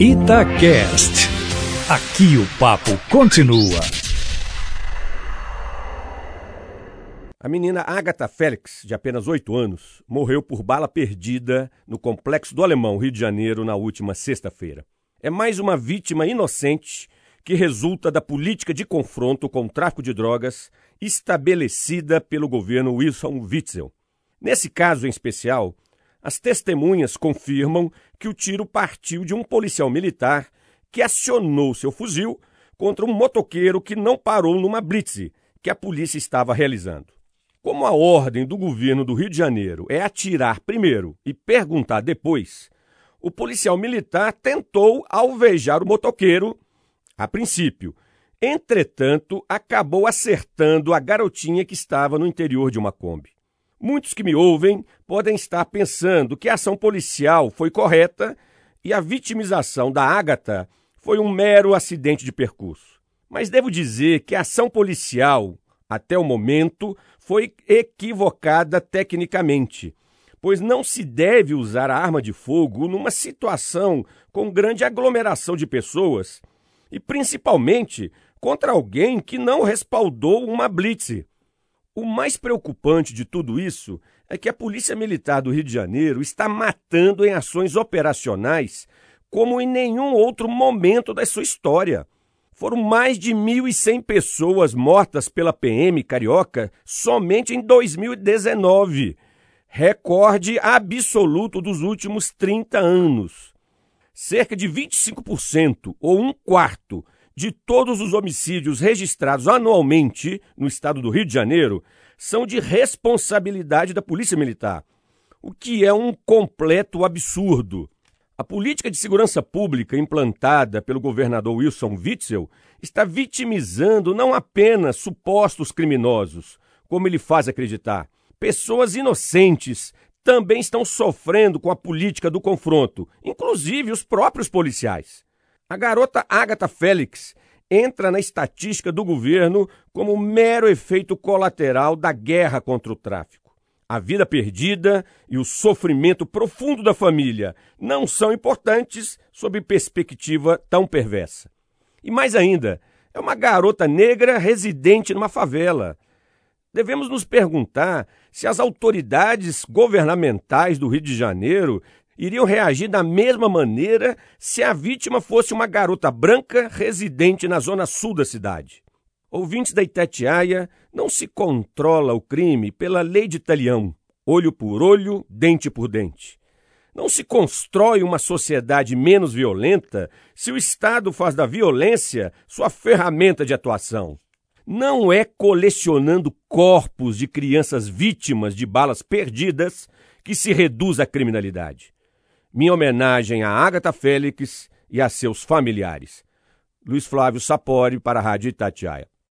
Itacast. Aqui o papo continua. A menina Agatha Félix, de apenas 8 anos, morreu por bala perdida no Complexo do Alemão, Rio de Janeiro, na última sexta-feira. É mais uma vítima inocente que resulta da política de confronto com o tráfico de drogas estabelecida pelo governo Wilson Witzel. Nesse caso em especial, as testemunhas confirmam que o tiro partiu de um policial militar que acionou seu fuzil contra um motoqueiro que não parou numa blitz que a polícia estava realizando. Como a ordem do governo do Rio de Janeiro é atirar primeiro e perguntar depois, o policial militar tentou alvejar o motoqueiro a princípio. Entretanto, acabou acertando a garotinha que estava no interior de uma Kombi. Muitos que me ouvem podem estar pensando que a ação policial foi correta e a vitimização da Ágata foi um mero acidente de percurso. Mas devo dizer que a ação policial, até o momento, foi equivocada tecnicamente, pois não se deve usar a arma de fogo numa situação com grande aglomeração de pessoas e principalmente contra alguém que não respaldou uma blitz. O mais preocupante de tudo isso é que a Polícia Militar do Rio de Janeiro está matando em ações operacionais como em nenhum outro momento da sua história. Foram mais de 1.100 pessoas mortas pela PM carioca somente em 2019, recorde absoluto dos últimos 30 anos. Cerca de 25%, ou um quarto, de todos os homicídios registrados anualmente no estado do Rio de Janeiro são de responsabilidade da Polícia Militar, o que é um completo absurdo. A política de segurança pública implantada pelo governador Wilson Witzel está vitimizando não apenas supostos criminosos, como ele faz acreditar. Pessoas inocentes também estão sofrendo com a política do confronto, inclusive os próprios policiais. A garota Agatha Félix entra na estatística do governo como mero efeito colateral da guerra contra o tráfico. A vida perdida e o sofrimento profundo da família não são importantes sob perspectiva tão perversa. E mais ainda, é uma garota negra residente numa favela. Devemos nos perguntar se as autoridades governamentais do Rio de Janeiro iriam reagir da mesma maneira se a vítima fosse uma garota branca residente na zona sul da cidade. Ouvintes da Itatiaia, não se controla o crime pela lei de talião, olho por olho, dente por dente. Não se constrói uma sociedade menos violenta se o Estado faz da violência sua ferramenta de atuação. Não é colecionando corpos de crianças vítimas de balas perdidas que se reduz a criminalidade. Minha homenagem a Agatha Félix e a seus familiares. Luiz Flávio Sapori para a Rádio Itatiaia.